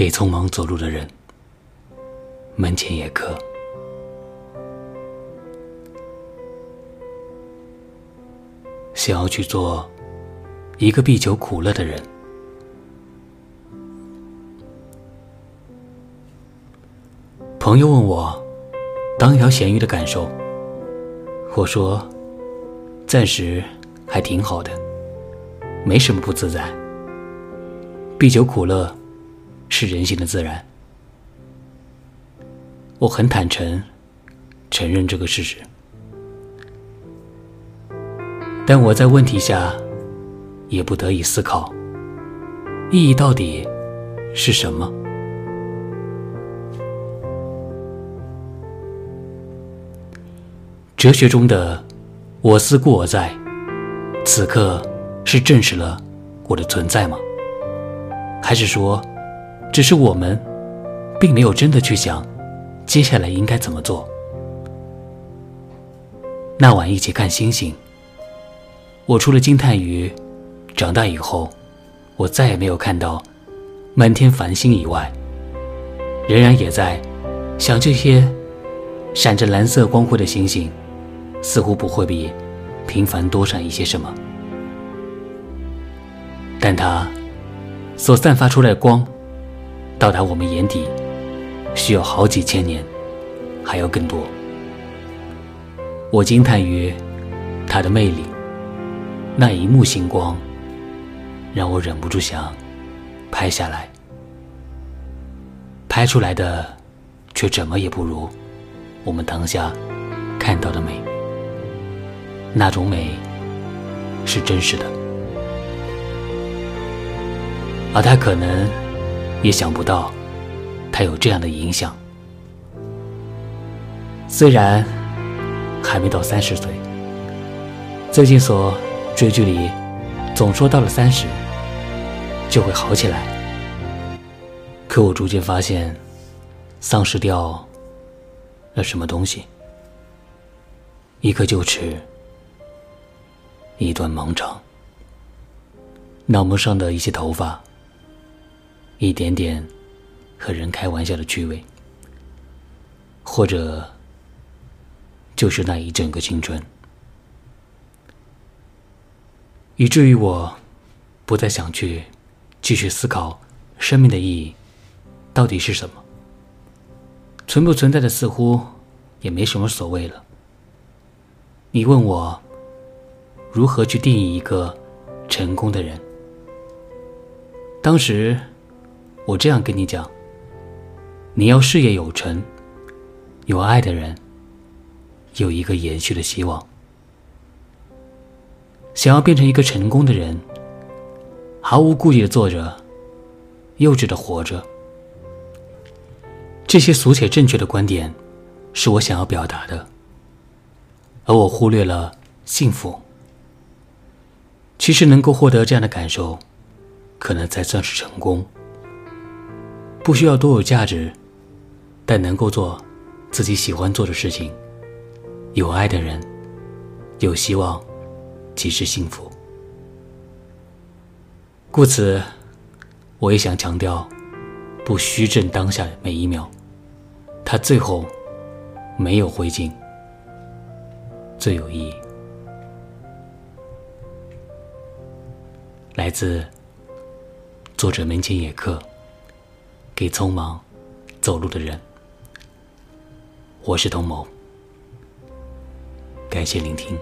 给匆忙走路的人。门前也客。想要去做一个必求苦乐的人。朋友问我，当一条咸鱼的感受。我说，暂时还挺好的，没什么不自在。必求苦乐，是人性的自然。我很坦诚承认这个事实。但我在问题下，也不得已思考，意义到底是什么？哲学中的“我思故我在”，此刻是证实了我的存在吗？还是说，只是我们并没有真的去想，接下来应该怎么做？那晚一起看星星。我除了惊叹于长大以后，我再也没有看到满天繁星以外，仍然也在想这些闪着蓝色光辉的星星，似乎不会比平凡多闪一些什么，但它所散发出来的光，到达我们眼底，需要好几千年，还要更多。我惊叹于它的魅力。那一幕星光，让我忍不住想拍下来。拍出来的，却怎么也不如我们当下看到的美。那种美是真实的，而他可能也想不到，他有这样的影响。虽然还没到三十岁，最近所。追剧里总说到了三十就会好起来，可我逐渐发现，丧失掉了什么东西。一颗臼齿，一段盲肠，脑门上的一些头发，一点点和人开玩笑的趣味，或者就是那一整个青春。以至于我，不再想去继续思考生命的意义到底是什么。存不存在的似乎也没什么所谓了。你问我如何去定义一个成功的人？当时我这样跟你讲：你要事业有成，有爱的人，有一个延续的希望。想要变成一个成功的人，毫无顾忌的做着，幼稚的活着。这些俗且正确的观点，是我想要表达的，而我忽略了幸福。其实能够获得这样的感受，可能才算是成功。不需要多有价值，但能够做自己喜欢做的事情，有爱的人，有希望。即是幸福，故此，我也想强调，不虚掷当下每一秒，它最后没有灰烬，最有意义。来自作者门前野客，给匆忙走路的人，我是童某，感谢聆听。